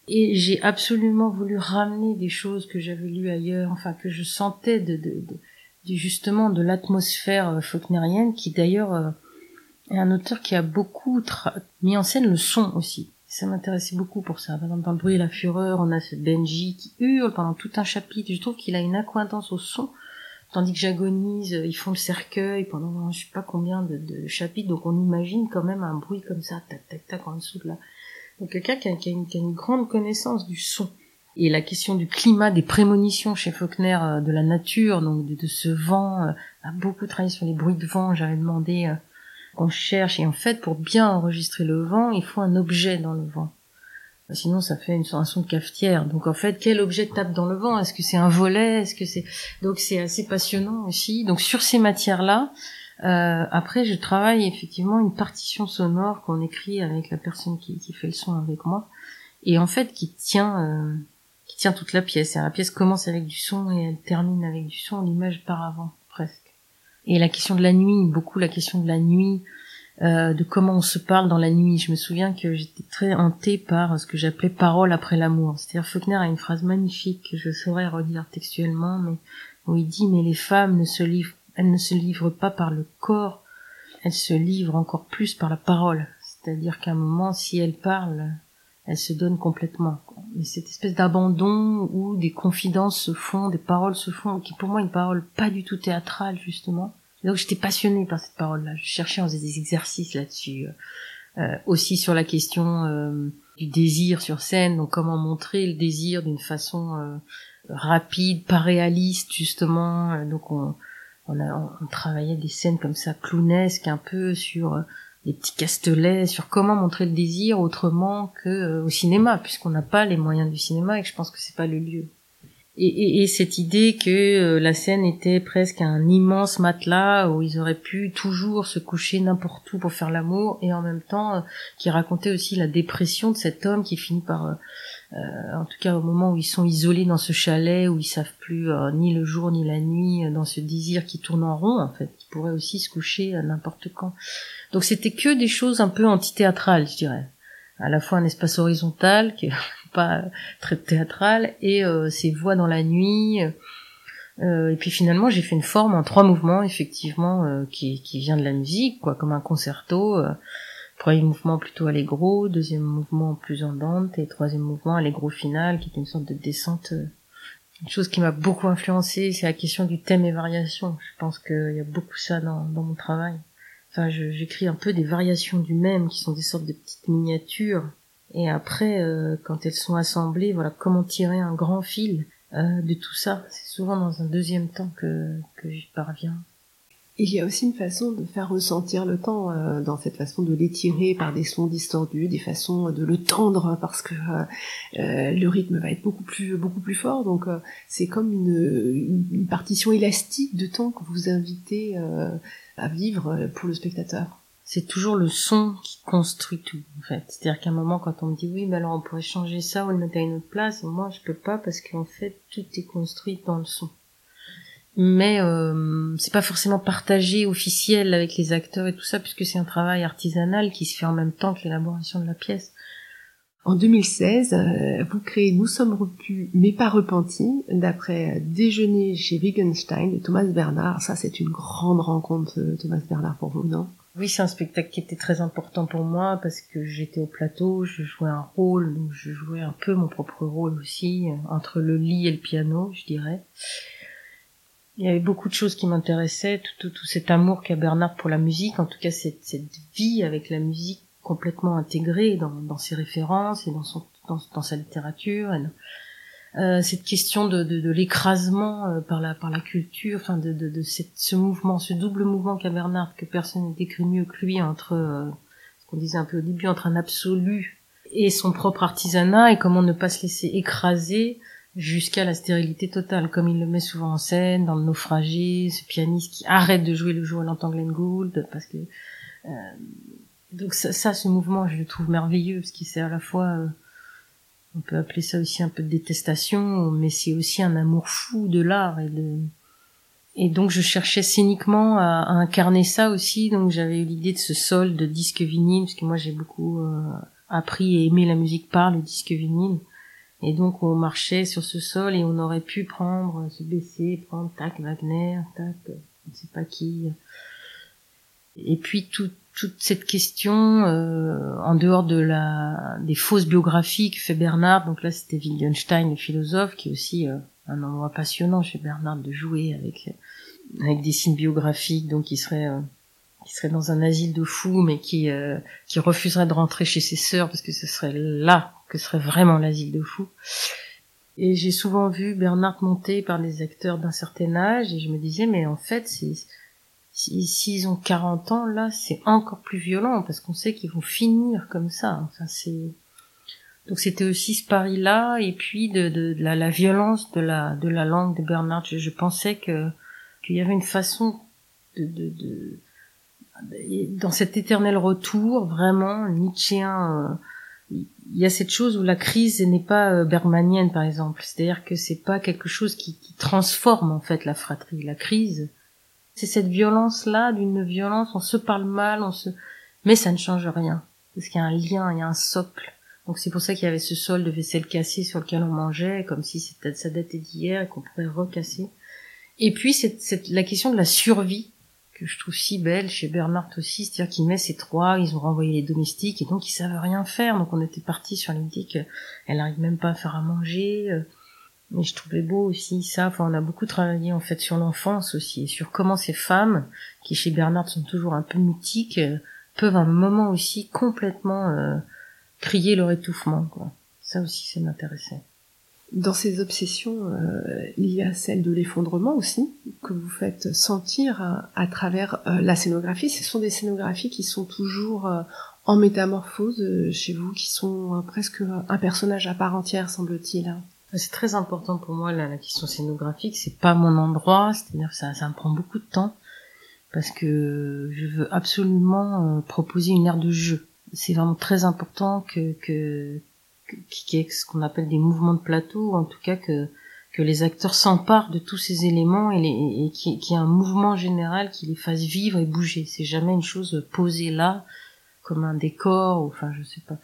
Speaker 1: et j'ai absolument voulu ramener des choses que j'avais lues ailleurs, enfin que je sentais de, de, de justement de l'atmosphère euh, faulknerienne, qui d'ailleurs euh, est un auteur qui a beaucoup mis en scène le son aussi. Ça m'intéressait beaucoup pour ça. Par exemple, dans Le bruit et la fureur, on a ce Benji qui hurle pendant tout un chapitre. Je trouve qu'il a une accointance au son, tandis que j'agonise, ils font le cercueil pendant je sais pas combien de, chapitres, donc on imagine quand même un bruit comme ça, tac tac tac en dessous de là. Donc quelqu'un qui, a une grande connaissance du son. Et la question du climat, des prémonitions chez Faulkner euh, de la nature, donc de, ce vent, euh, a beaucoup travaillé sur les bruits de vent. J'avais demandé euh, qu'on cherche. Et en fait, pour bien enregistrer le vent, il faut un objet dans le vent. Sinon, ça fait une son de cafetière. Donc, en fait, quel objet tape dans le vent? Est-ce que c'est un volet? Est-ce que c'est donc c'est assez passionnant aussi. Donc, sur ces matières-là, euh, après, je travaille effectivement une partition sonore qu'on écrit avec la personne qui, qui, fait le son avec moi, et en fait qui tient qui tient toute la pièce. la pièce commence avec du son et elle termine avec du son, l'image par avant, presque. Et la question de la nuit, beaucoup la question de la nuit, euh, de comment on se parle dans la nuit. Je me souviens que j'étais très hantée par ce que j'appelais parole après l'amour. C'est-à-dire Faulkner a une phrase magnifique que je saurais redire textuellement, mais où il dit mais les femmes ne se livrent, elles ne se livrent pas par le corps, elles se livrent encore plus par la parole. C'est-à-dire qu'à un moment, si elles parlent, elle se donne complètement. Cette espèce d'abandon où des confidences se font, des paroles se font, qui pour moi une parole pas du tout théâtrale justement. donc j'étais passionnée par cette parole-là. Je cherchais, on faisait des exercices là-dessus. Euh, aussi sur la question euh, du désir sur scène, donc comment montrer le désir d'une façon euh, rapide, pas réaliste justement. donc on, on, a, on travaillait des scènes comme ça clownesques un peu sur des petits castelets sur comment montrer le désir autrement que euh, au cinéma, puisqu'on n'a pas les moyens du cinéma et que je pense que c'est pas le lieu. Et, et, et, cette idée que euh, la scène était presque un immense matelas où ils auraient pu toujours se coucher n'importe où pour faire l'amour et en même temps euh, qui racontait aussi la dépression de cet homme qui finit par en tout cas au moment où ils sont isolés dans ce chalet où ils savent plus ni le jour ni la nuit dans ce désir qui tourne en rond en fait qui pourrait aussi se coucher n'importe quand donc c'était que des choses un peu antithéâtrales, je dirais. À la fois un espace horizontal qui est pas très théâtral et euh, ces voix dans la nuit, euh, Euh, et puis finalement, j'ai fait une forme en trois mouvements, effectivement, euh, qui, qui vient de la musique, quoi, comme un concerto. Euh, premier mouvement plutôt allegro, deuxième mouvement plus andante, et troisième mouvement allegro final, qui est une sorte de descente. une chose qui m'a beaucoup influencé, c'est la question du thème et variation. Je pense qu'il y a beaucoup ça dans, dans mon travail. Enfin, j'écris un peu des variations du même, qui sont des sortes de petites miniatures. Et après, quand elles sont assemblées, voilà, comment tirer un grand fil euh, de tout ça. C'est souvent dans un deuxième temps que, que j'y parviens.
Speaker 2: Il y a aussi une façon de faire ressentir le temps euh, dans cette façon de l'étirer par des sons distordus, des façons de le tendre parce que euh, le rythme va être beaucoup plus beaucoup plus fort. Donc c'est comme une, partition élastique de temps que vous invitez à vivre pour le spectateur.
Speaker 1: C'est toujours le son qui construit tout en fait. C'est à dire qu'à un moment quand on me dit oui mais alors on pourrait changer ça ou le mettre à une autre place moi je peux pas parce qu'en fait tout est construit dans le son mais euh, c'est pas forcément partagé officiel avec les acteurs et tout ça puisque c'est un travail artisanal qui se fait en même temps que l'élaboration de la pièce
Speaker 2: en 2016, euh, vous créez Nous sommes repus mais pas repentis, d'après Déjeuner chez Wittgenstein de Thomas Bernard. Ça, c'est une grande rencontre, euh, Thomas Bernard, pour vous, non?
Speaker 1: Oui, c'est un spectacle qui était très important pour moi parce que j'étais au plateau, je jouais un rôle, donc je jouais un peu mon propre rôle aussi, entre le lit et le piano, je dirais. Il y avait beaucoup de choses qui m'intéressaient, tout, tout, cet amour qu'a Bernard pour la musique, en tout cas cette, cette vie avec la musique complètement intégrée dans, dans ses références et dans, son, dans, dans sa littérature. Et euh, cette question de, de, de l'écrasement euh, par la par la culture, enfin de, de, de cette, ce mouvement, ce double mouvement qu'a Bernard que personne n'a décrit mieux que lui entre euh, ce qu'on disait un peu au début entre un absolu et son propre artisanat et comment ne pas se laisser écraser jusqu'à la stérilité totale, comme il le met souvent en scène dans le naufragé, ce pianiste qui arrête de jouer le jour où il entend Glenn Gould parce que donc ça, ça, ce mouvement je le trouve merveilleux parce qu'il c'est à la fois on peut appeler ça aussi un peu de détestation, mais c'est aussi un amour fou de l'art et de et donc je cherchais cyniquement à, incarner ça aussi, donc j'avais eu l'idée de ce sol de disque vinyle, parce que moi j'ai beaucoup euh, appris et aimé la musique par le disque vinyle, et donc on marchait sur ce sol et on aurait pu prendre, se baisser, prendre tac Wagner, tac, je ne sais pas qui, et puis tout toute cette question euh, en dehors de la des fausses biographies que fait Bernard donc là c'était Wittgenstein le philosophe qui est aussi euh, un endroit passionnant chez Bernard de jouer avec avec des signes biographiques donc qui serait euh, qui serait dans un asile de fous mais qui qui refuserait de rentrer chez ses sœurs parce que ce serait là que serait vraiment l'asile de fous et j'ai souvent vu Bernard monter par des acteurs d'un certain âge et je me disais mais en fait c'est s'ils ont 40 ans, là, c'est encore plus violent parce qu'on sait qu'ils vont finir comme ça. Enfin, c'est donc c'était aussi ce pari-là et puis de, de, la, la, violence de la de la langue de Bernard. Je, pensais que qu'il y avait une façon de, de, de, dans cet éternel retour vraiment nietzschéen. Euh, il y a cette chose où la crise n'est pas euh, bergmanienne par exemple, c'est-à-dire que c'est pas quelque chose qui, qui transforme en fait la fratrie. La crise, c'est cette violence-là, d'une violence, on se parle mal, on se, mais ça ne change rien. Parce qu'il y a un lien, il y a un socle. Donc c'est pour ça qu'il y avait ce sol de vaisselle cassée sur lequel on mangeait, comme si ça datait d'hier et qu'on pourrait recasser. Et puis c'est, la question de la survie que je trouve si belle chez Bernard aussi, c'est-à-dire qu'il met ses trois, ils ont renvoyé les domestiques et donc ils savent rien faire. Donc on était parti sur l'idée qu'elle n'arrive même pas à faire à manger. Euh, mais je trouvais beau aussi ça. Enfin, on a beaucoup travaillé en fait sur l'enfance aussi et sur comment ces femmes, qui chez Bernard sont toujours un peu mythiques, euh, peuvent à un moment aussi complètement euh, crier leur étouffement. Quoi. Ça aussi, ça m'intéressait.
Speaker 2: Dans ces obsessions, euh, il y a celle de l'effondrement aussi, que vous faites sentir à, travers la scénographie. Ce sont des scénographies qui sont toujours en métamorphose chez vous, qui sont presque un personnage à part entière, semble-t-il.
Speaker 1: C'est très important pour moi la, la question scénographique. C'est pas mon endroit, c'est-à-dire ça, ça me prend beaucoup de temps parce que je veux absolument euh, proposer une aire de jeu. C'est vraiment très important que que qu'il y ait ce qu'on appelle des mouvements de plateau, ou en tout cas que que les acteurs s'emparent de tous ces éléments et, les, et qu'il y ait un mouvement général qui les fasse vivre et bouger. C'est jamais une chose posée là comme un décor, ou, enfin je sais pas.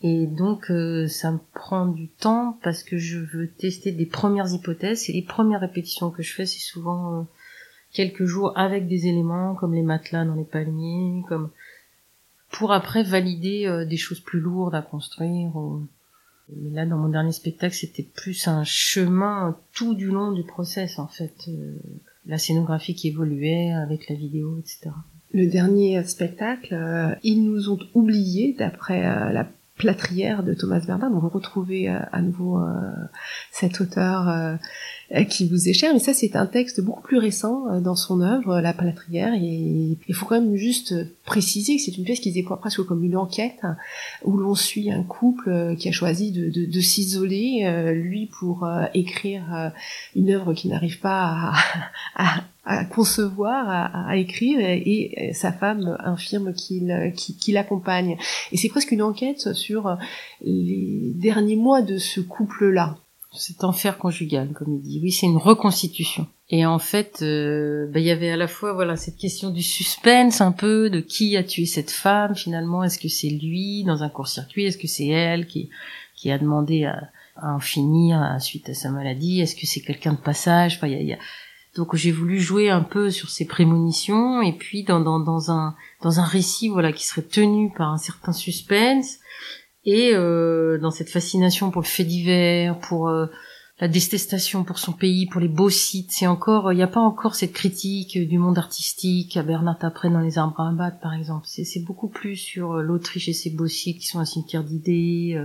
Speaker 1: Et donc euh, ça me prend du temps parce que je veux tester des premières hypothèses. Et les premières répétitions que je fais, c'est souvent euh, quelques jours avec des éléments comme les matelas dans les palmiers, comme pour après valider euh, des choses plus lourdes à construire. Mais là, dans mon dernier spectacle, c'était plus un chemin tout du long du process, en fait. la scénographie qui évoluait avec la vidéo, etc.
Speaker 2: Le dernier spectacle, ils nous ont oubliés, d'après la plâtrière de Thomas Bernard. Donc retrouvez euh, à nouveau euh, cet auteur euh, qui vous est cher. Mais ça, c'est un texte beaucoup plus récent dans son œuvre, La plâtrière. Et il faut quand même juste préciser que c'est une pièce qui se déploie presque comme une enquête où l'on suit un couple qui a choisi de, de, de s'isoler, lui pour écrire une œuvre qui n'arrive pas à, à à concevoir, à, à, écrire, et, sa femme infirme qu'il qui, qui l'accompagne. Et c'est presque une enquête sur les derniers mois de ce couple-là.
Speaker 1: Cet enfer conjugal, comme il dit. Oui, c'est une reconstitution. Et en fait, euh, bah, il y avait à la fois voilà cette question du suspense un peu de qui a tué cette femme finalement. Est-ce que c'est lui dans un court-circuit? Est-ce que c'est elle qui qui a demandé à, à en finir suite à sa maladie? Est-ce que c'est quelqu'un de passage? Enfin, il y a donc j'ai voulu jouer un peu sur ces prémonitions et puis dans, un récit voilà qui serait tenu par un certain suspense et euh, dans cette fascination pour le fait divers, pour euh, la détestation pour son pays, pour les beaux sites. C'est encore, il n'y a pas encore cette critique du monde artistique à Bernard après dans les arbres à abattre, par exemple. C'est beaucoup plus sur euh, l'Autriche et ses beaux sites qui sont un cimetière d'idées.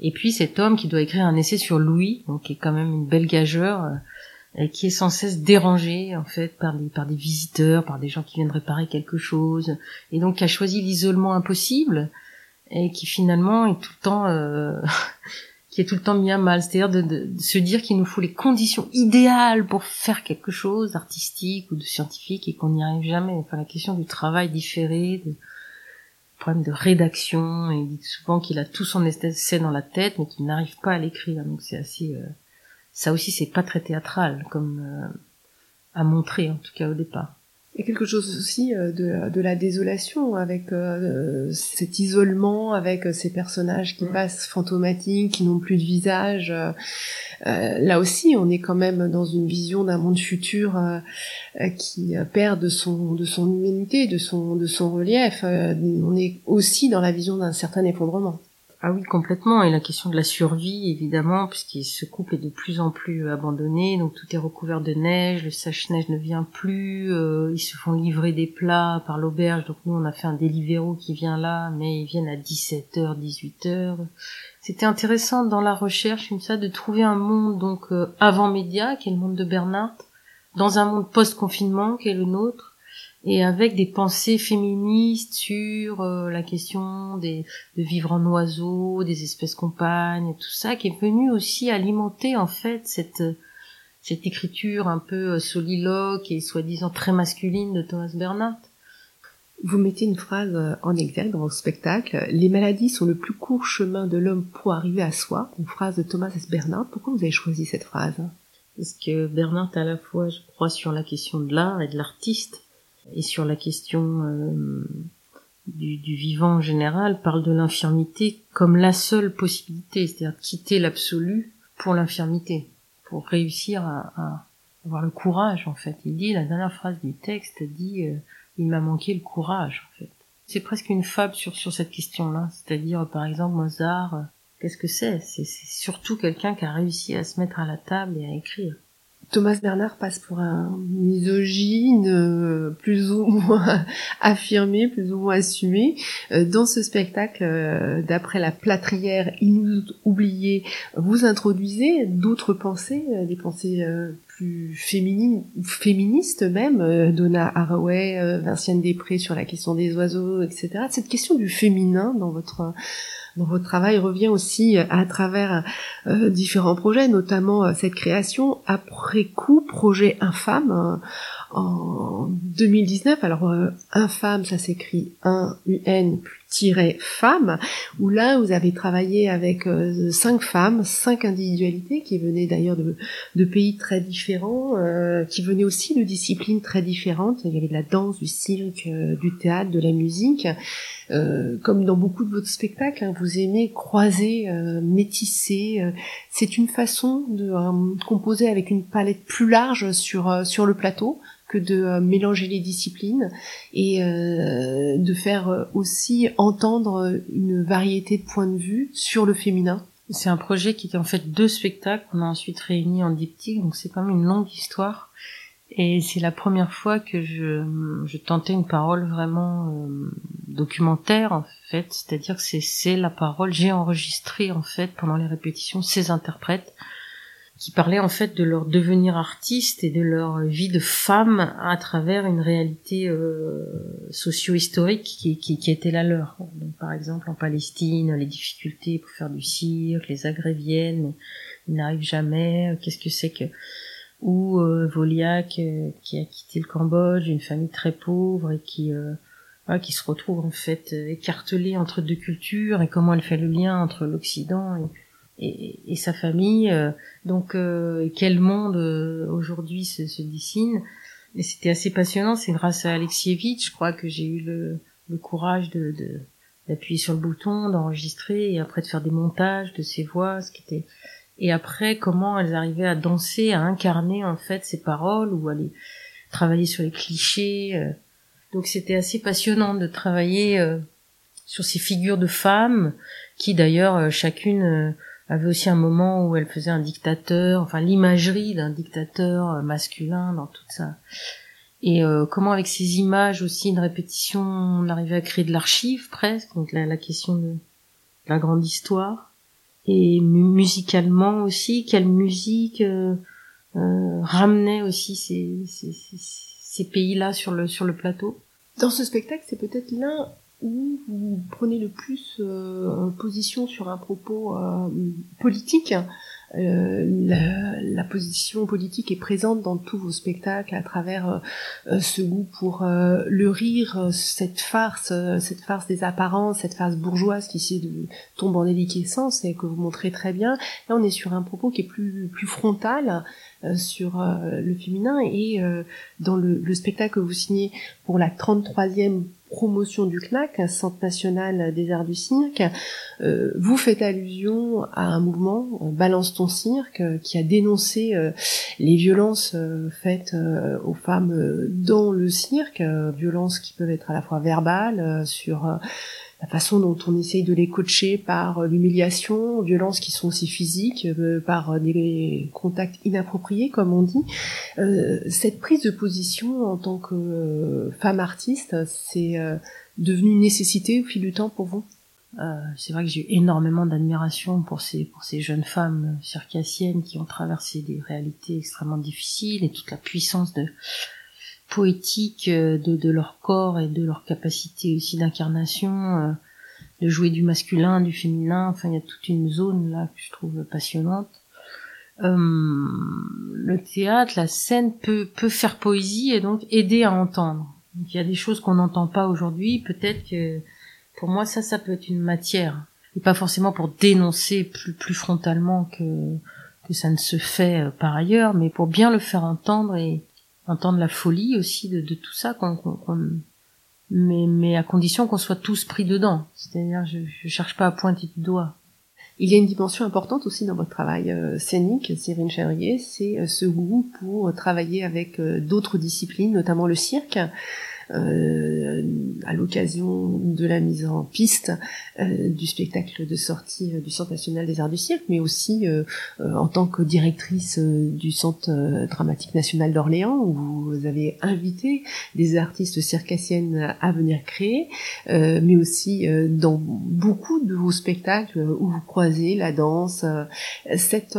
Speaker 1: Et puis cet homme qui doit écrire un essai sur Louis, donc qui est quand même une belle gageure qui est sans cesse dérangé en fait par des par des visiteurs, par des gens qui viennent réparer quelque chose, et donc qui a choisi l'isolement impossible et qui finalement est tout le temps euh, qui est tout le temps mis à mal, c'est-à-dire de, de, se dire qu'il nous faut les conditions idéales pour faire quelque chose d'artistique ou de scientifique et qu'on n'y arrive jamais. Enfin la question du travail différé, de problème de rédaction, il dit souvent qu'il a tout son essai dans la tête mais qu'il n'arrive pas à l'écrire, donc c'est assez euh, ça aussi c'est pas très théâtral comme euh, à montrer en tout cas au départ.
Speaker 2: Il y a quelque chose aussi euh, de, de la désolation avec euh, cet isolement, avec ces personnages qui passent fantomatiques, qui n'ont plus de visage. là aussi, on est quand même dans une vision d'un monde futur qui perd de son de son humanité, de son de son relief. on est aussi dans la vision d'un certain effondrement.
Speaker 1: Ah oui, complètement. Et la question de la survie, évidemment, puisque ce couple est de plus en plus abandonné, donc tout est recouvert de neige, le sèche-neige ne vient plus, euh, ils se font livrer des plats par l'auberge, donc nous on a fait un Deliveroo qui vient là, mais ils viennent à 17h, 18h. C'était intéressant dans la recherche, comme ça, de trouver un monde donc euh, avant média, qui est le monde de Bernard, dans un monde post-confinement, qui est le nôtre, et avec des pensées féministes sur euh, la question des, de vivre en oiseau, des espèces compagnes, tout ça, qui est venu aussi alimenter en fait cette cette écriture un peu euh, soliloque et soi-disant très masculine de Thomas Bernhardt.
Speaker 2: Vous mettez une phrase euh, en exergue dans votre spectacle. Les maladies sont le plus court chemin de l'homme pour arriver à soi. Une phrase de Thomas S. Bernhardt. Pourquoi vous avez choisi cette phrase?
Speaker 1: Parce que Bernhardt, à la fois, je crois, sur la question de l'art et de l'artiste, et sur la question euh, du, du, vivant en général, parle de l'infirmité comme la seule possibilité, c'est-à-dire quitter l'absolu pour l'infirmité, pour réussir à, à, avoir le courage en fait. Il dit, la dernière phrase du texte dit, euh, il m'a manqué le courage en fait. C'est presque une fable sur, sur cette question-là, c'est-à-dire par exemple Mozart, euh, qu'est-ce que c'est? C'est surtout quelqu'un qui a réussi à se mettre à la table et à écrire.
Speaker 2: Thomas Bernard passe pour un misogyne euh, plus ou moins affirmé, plus ou moins assumé. Euh, dans ce spectacle, euh, d'après la plâtrière, il nous oublié, vous introduisez d'autres pensées, des pensées plus féminines, féministes même, Donna Haraway, Vinciane Després sur la question des oiseaux, etc. Cette question du féminin dans votre votre travail revient aussi à travers euh, différents projets, notamment euh, cette création après coup, projet infâme, euh, en 2019. Alors, euh, un femme, ça s'écrit un UN femme, où là vous avez travaillé avec euh, cinq femmes, cinq individualités qui venaient d'ailleurs de, de, pays très différents, euh, qui venaient aussi de disciplines très différentes. Il y avait de la danse, du cirque, euh, du théâtre, de la musique. comme dans beaucoup de votre spectacles, hein, vous aimez croiser, métisser. C'est une façon de composer avec une palette plus large sur sur le plateau que de euh, mélanger les disciplines et euh, de faire euh, aussi entendre une variété de points de vue sur le féminin.
Speaker 1: C'est un projet qui était en fait deux spectacles qu'on a ensuite réunis en diptyque, donc c'est quand même une longue histoire. Et c'est la première fois que je, tentais une parole vraiment documentaire en fait, c'est-à-dire que c'est la parole, j'ai enregistré en fait pendant les répétitions ces interprètes qui parlaient en fait de leur devenir artiste et de leur vie de femme à travers une réalité euh, socio-historique qui, qui, qui, était la leur. Donc, par exemple en Palestine, les difficultés pour faire du cirque, les agréviennes, ils n'arrivent jamais, qu'est-ce que c'est que... Ou euh, Voliak euh, qui a quitté le Cambodge, une famille très pauvre et qui... Euh, qui se retrouve en fait écartelée entre deux cultures et comment elle fait le lien entre l'Occident et et, et, sa famille. Euh, donc euh, quel monde euh, aujourd'hui se, se, dessine. Et c'était assez passionnant. C'est grâce à Alexievitch, je crois, que j'ai eu le, le courage de, de d'appuyer sur le bouton, d'enregistrer et après de faire des montages de ces voix, ce qui était et après comment elles arrivaient à danser, à incarner en fait ces paroles ou à les travailler sur les clichés. Donc c'était assez passionnant de travailler sur ces figures de femmes qui d'ailleurs chacune avait aussi un moment où elle faisait un dictateur, enfin l'imagerie d'un dictateur euh, masculin dans tout ça. Et euh, comment avec ces images aussi, une répétition, on arrivait à créer de l'archive presque, donc la, question de, la grande histoire. Et musicalement aussi, quelle musique euh, euh, ramenait aussi ces, ces, ces, ces pays-là sur le, sur le plateau?
Speaker 2: Dans ce spectacle, c'est peut-être l'un où vous prenez le plus euh, position sur un propos euh, politique. Euh, la, la, position politique est présente dans tous vos spectacles à travers ce goût pour le rire, cette farce, cette farce des apparences, cette farce bourgeoise qui de, tombe en déliquescence et que vous montrez très bien. Là, on est sur un propos qui est plus plus frontal sur le féminin et dans le, le, spectacle que vous signez pour la 33e promotion du CNAC, Centre national des arts du cirque, euh, vous faites allusion à un mouvement, euh, Balance ton cirque, euh, qui a dénoncé les violences faites aux femmes dans le cirque, violences qui peuvent être à la fois verbales, sur la façon dont on essaye de les coacher par euh, l'humiliation, violences qui sont aussi physiques, euh, par euh, des contacts inappropriés, comme on dit. cette prise de position en tant que femme artiste, c'est devenu une nécessité au fil du temps pour vous?
Speaker 1: C'est vrai que j'ai énormément d'admiration pour ces pour ces jeunes femmes circassiennes qui ont traversé des réalités extrêmement difficiles et toute la puissance de poétique euh, de, de, leur corps et de leur capacité aussi d'incarnation, euh, de jouer du masculin, du féminin. Enfin, il y a toute une zone là que je trouve passionnante. Euh, le théâtre, la scène peut, peut faire poésie et donc aider à entendre. Donc, il y a des choses qu'on n'entend pas aujourd'hui. Peut-être que pour moi, ça, ça peut être une matière. Et pas forcément pour dénoncer plus, plus frontalement que, que ça ne se fait euh, par ailleurs, mais pour bien le faire entendre et, entendre la folie aussi de, tout ça, qu'on, mais, mais à condition qu'on soit tous pris dedans. C'est-à-dire, je, je cherche pas à pointer du doigt.
Speaker 2: Il y a une dimension importante aussi dans votre travail euh, scénique, Cyrine Chevrier, c'est euh, ce goût pour travailler avec euh, d'autres disciplines, notamment le cirque. Euh, à l'occasion de la mise en piste euh, du spectacle de sortie euh, du Centre national des arts du cirque, mais aussi en tant que directrice du Centre dramatique national d'Orléans, où vous avez invité des artistes circassiennes à venir créer, mais aussi dans beaucoup de vos spectacles où vous croisez la danse, cette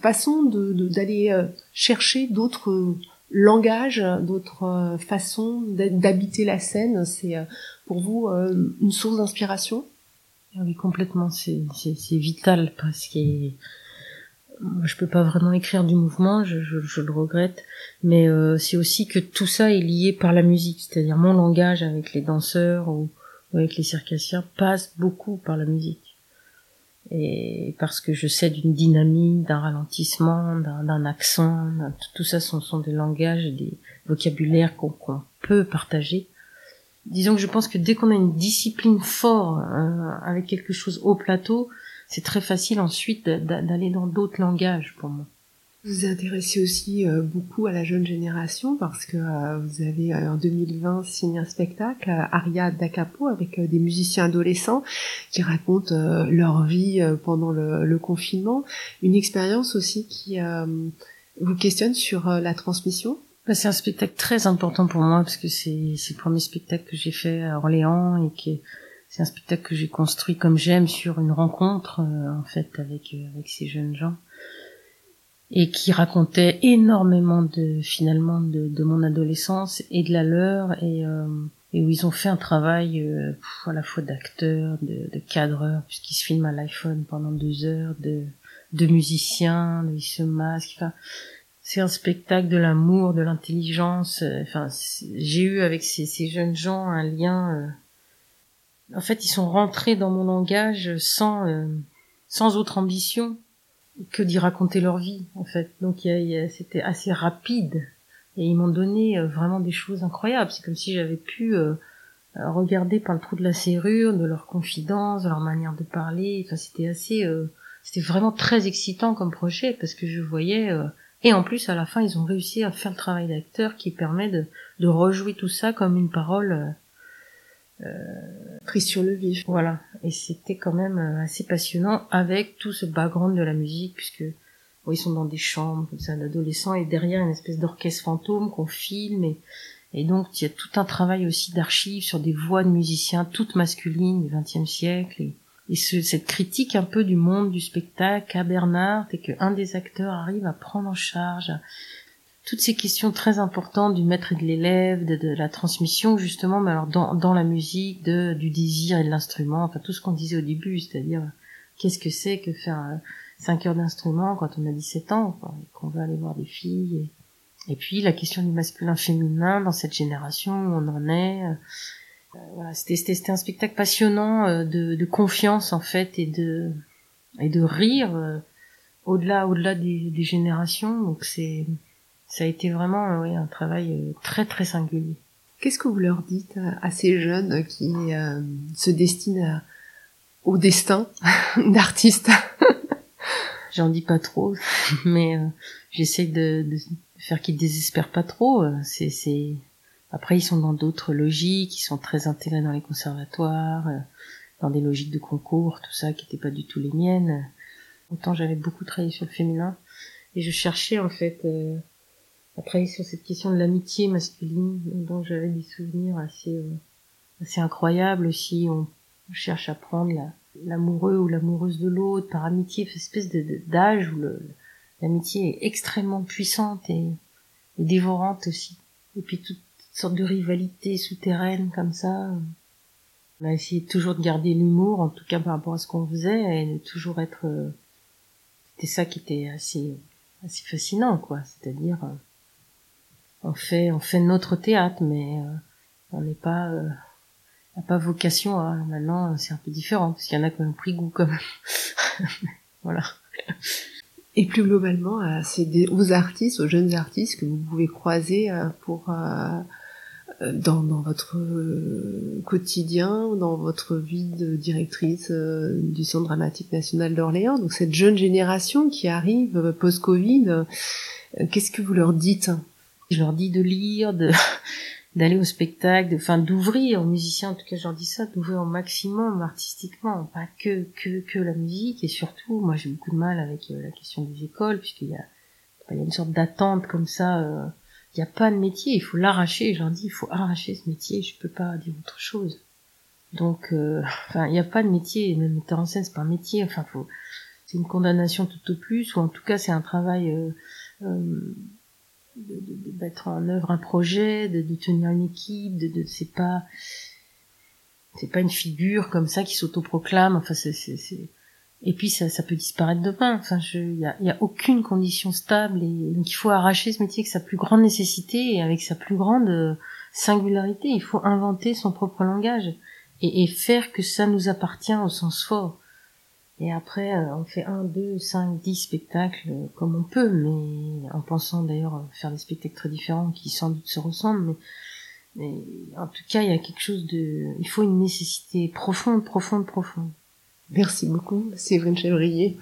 Speaker 2: façon d'aller de, chercher d'autres langage, d'autres euh, façons d'habiter la scène, c'est euh, pour vous euh, une source d'inspiration?
Speaker 1: Ah Oui, complètement, c'est vital parce que je peux pas vraiment écrire du mouvement, je, je, je le regrette, mais euh, c'est aussi que tout ça est lié par la musique, c'est-à-dire mon langage avec les danseurs ou, avec les circassiens passe beaucoup par la musique. Et parce que je sais d'une dynamique, d'un ralentissement, d'un accent, tout ça sont, sont des langages, des vocabulaires qu'on peut partager. Disons que je pense que dès qu'on a une discipline forte euh, avec quelque chose au plateau, c'est très facile ensuite d'aller dans d'autres langages pour moi.
Speaker 2: Vous vous intéressez aussi euh, beaucoup à la jeune génération parce que euh, vous avez en 2020 signé un spectacle Aria d'Acapo avec des musiciens adolescents qui racontent leur vie pendant le, le, confinement. Une expérience aussi qui vous questionne sur la transmission
Speaker 1: bah, c'est un spectacle très important pour moi parce que c'est le premier spectacle que j'ai fait à Orléans et qui c'est un spectacle que j'ai construit comme j'aime sur une rencontre euh, en fait avec euh, avec ces jeunes gens et qui racontait énormément de finalement de, de mon adolescence et de la leur et euh, et où ils ont fait un travail à la fois d'acteur, de, de cadreur, puisqu'ils se filment à l'iPhone pendant deux heures, de, de musiciens, ils se masquent. Enfin, c'est un spectacle de l'amour, de l'intelligence. Euh, enfin, j'ai eu avec ces, ces, jeunes gens un lien. Euh, en fait, ils sont rentrés dans mon langage sans euh, sans autre ambition que d'y raconter leur vie. En fait, donc c'était assez rapide et ils m'ont donné vraiment des choses incroyables. C'est comme si j'avais pu regarder par le trou de la serrure de leurs confidences, de leur manière de parler. Enfin, c'était assez, c'était vraiment très excitant comme projet parce que je voyais et en plus, à la fin, ils ont réussi à faire le travail d'acteur qui permet de, de rejouer tout ça comme une parole
Speaker 2: euh, prise sur le vif.
Speaker 1: Voilà. Et c'était quand même euh, assez passionnant avec tout ce background de la musique, puisque ils sont dans des chambres comme ça d'adolescents et derrière une espèce d'orchestre fantôme qu'on filme et, et donc il y a tout un travail aussi d'archives sur des voix de musiciens toutes masculines du XXe siècle et, et ce, cette critique un peu du monde du spectacle à Bernard, et que un des acteurs arrive à prendre en charge toutes ces questions très importantes du maître et de l'élève, de, de, la transmission justement, mais alors dans, dans la musique, de, du désir et de l'instrument, enfin tout ce qu'on disait au début, c'est-à-dire qu'est-ce que c'est que faire cinq heures d'instrument quand on a 17 ans, qu'on veut aller voir des filles. Et, et puis la question du masculin-féminin dans cette génération où on en est, euh, voilà, c'était c'était un spectacle passionnant euh, de, de, confiance en fait et de et de rire euh, au-delà au-delà des, des, générations. Donc c'est ça a été vraiment oui, un travail très très singulier.
Speaker 2: Qu'est-ce que vous leur dites à, ces jeunes qui se destinent au destin d'artistes?
Speaker 1: J'en dis pas trop, mais j'essaie de, de, faire qu'ils désespèrent pas trop. C'est c'est après, ils sont dans d'autres logiques, ils sont très intégrés dans les conservatoires, euh, dans des logiques de concours, tout ça, qui n'étaient pas du tout les miennes. Autant j'avais beaucoup travaillé sur le féminin, et je cherchais en fait euh, à travailler sur cette question de l'amitié masculine, dont j'avais des souvenirs assez euh, assez incroyables aussi. On, cherche à prendre l'amoureux ou l'amoureuse de l'autre par amitié, cette espèce d'âge où l'amitié est extrêmement puissante et, et dévorante aussi. Et puis tout, sorte de rivalité souterraine comme ça. On a essayé toujours de garder l'humour, en tout cas par rapport à ce qu'on faisait, et de toujours être. Euh, c'était ça qui était assez assez fascinant, quoi. C'est-à-dire, euh, on fait on fait notre théâtre, mais euh, on n'est pas n'a pas vocation à. Maintenant, c'est un peu différent parce qu'il y en a qui ont pris goût, quand même. voilà.
Speaker 2: Et plus globalement, c'est aux artistes, aux jeunes artistes que vous pouvez croiser pour euh, dans, dans, votre euh, quotidien, dans votre vie de directrice euh, du Centre dramatique national d'Orléans. Donc cette jeune génération qui arrive post-Covid, qu'est-ce que vous leur dites?
Speaker 1: Je leur dis de lire, de d'aller au spectacle, enfin d'ouvrir aux musiciens, en tout cas je leur dis ça, d'ouvrir au maximum artistiquement, pas que que que la musique. Et surtout, moi j'ai beaucoup de mal avec la question des écoles puisqu'il y a il y a une sorte d'attente comme ça il n'y a pas de métier, il faut l'arracher. J'en dis, il faut arracher ce métier, je peux pas dire autre chose. Donc, euh, enfin, il n'y a pas de métier, même metteur en scène, c'est pas un métier, enfin, c'est une condamnation tout au plus, ou en tout cas, c'est un travail euh, de, de, mettre en œuvre un projet, de, de tenir une équipe, de, de c'est pas, c'est pas une figure comme ça qui s'autoproclame, enfin, c'est, c'est, c'est, et puis ça, ça peut disparaître demain. Enfin, il y a, y a, aucune condition stable et donc il faut arracher ce métier avec sa plus grande nécessité et avec sa plus grande euh, singularité. Il faut inventer son propre langage et, et faire que ça nous appartient au sens fort. Et après, euh, on fait un, deux, cinq, dix spectacles euh, comme on peut, mais en pensant d'ailleurs faire des spectacles très différents qui sans doute se ressemblent. Mais, mais en tout cas, il y a quelque chose de, il faut une nécessité profonde, profonde, profonde.
Speaker 2: Merci beaucoup, Séverine Chevrier.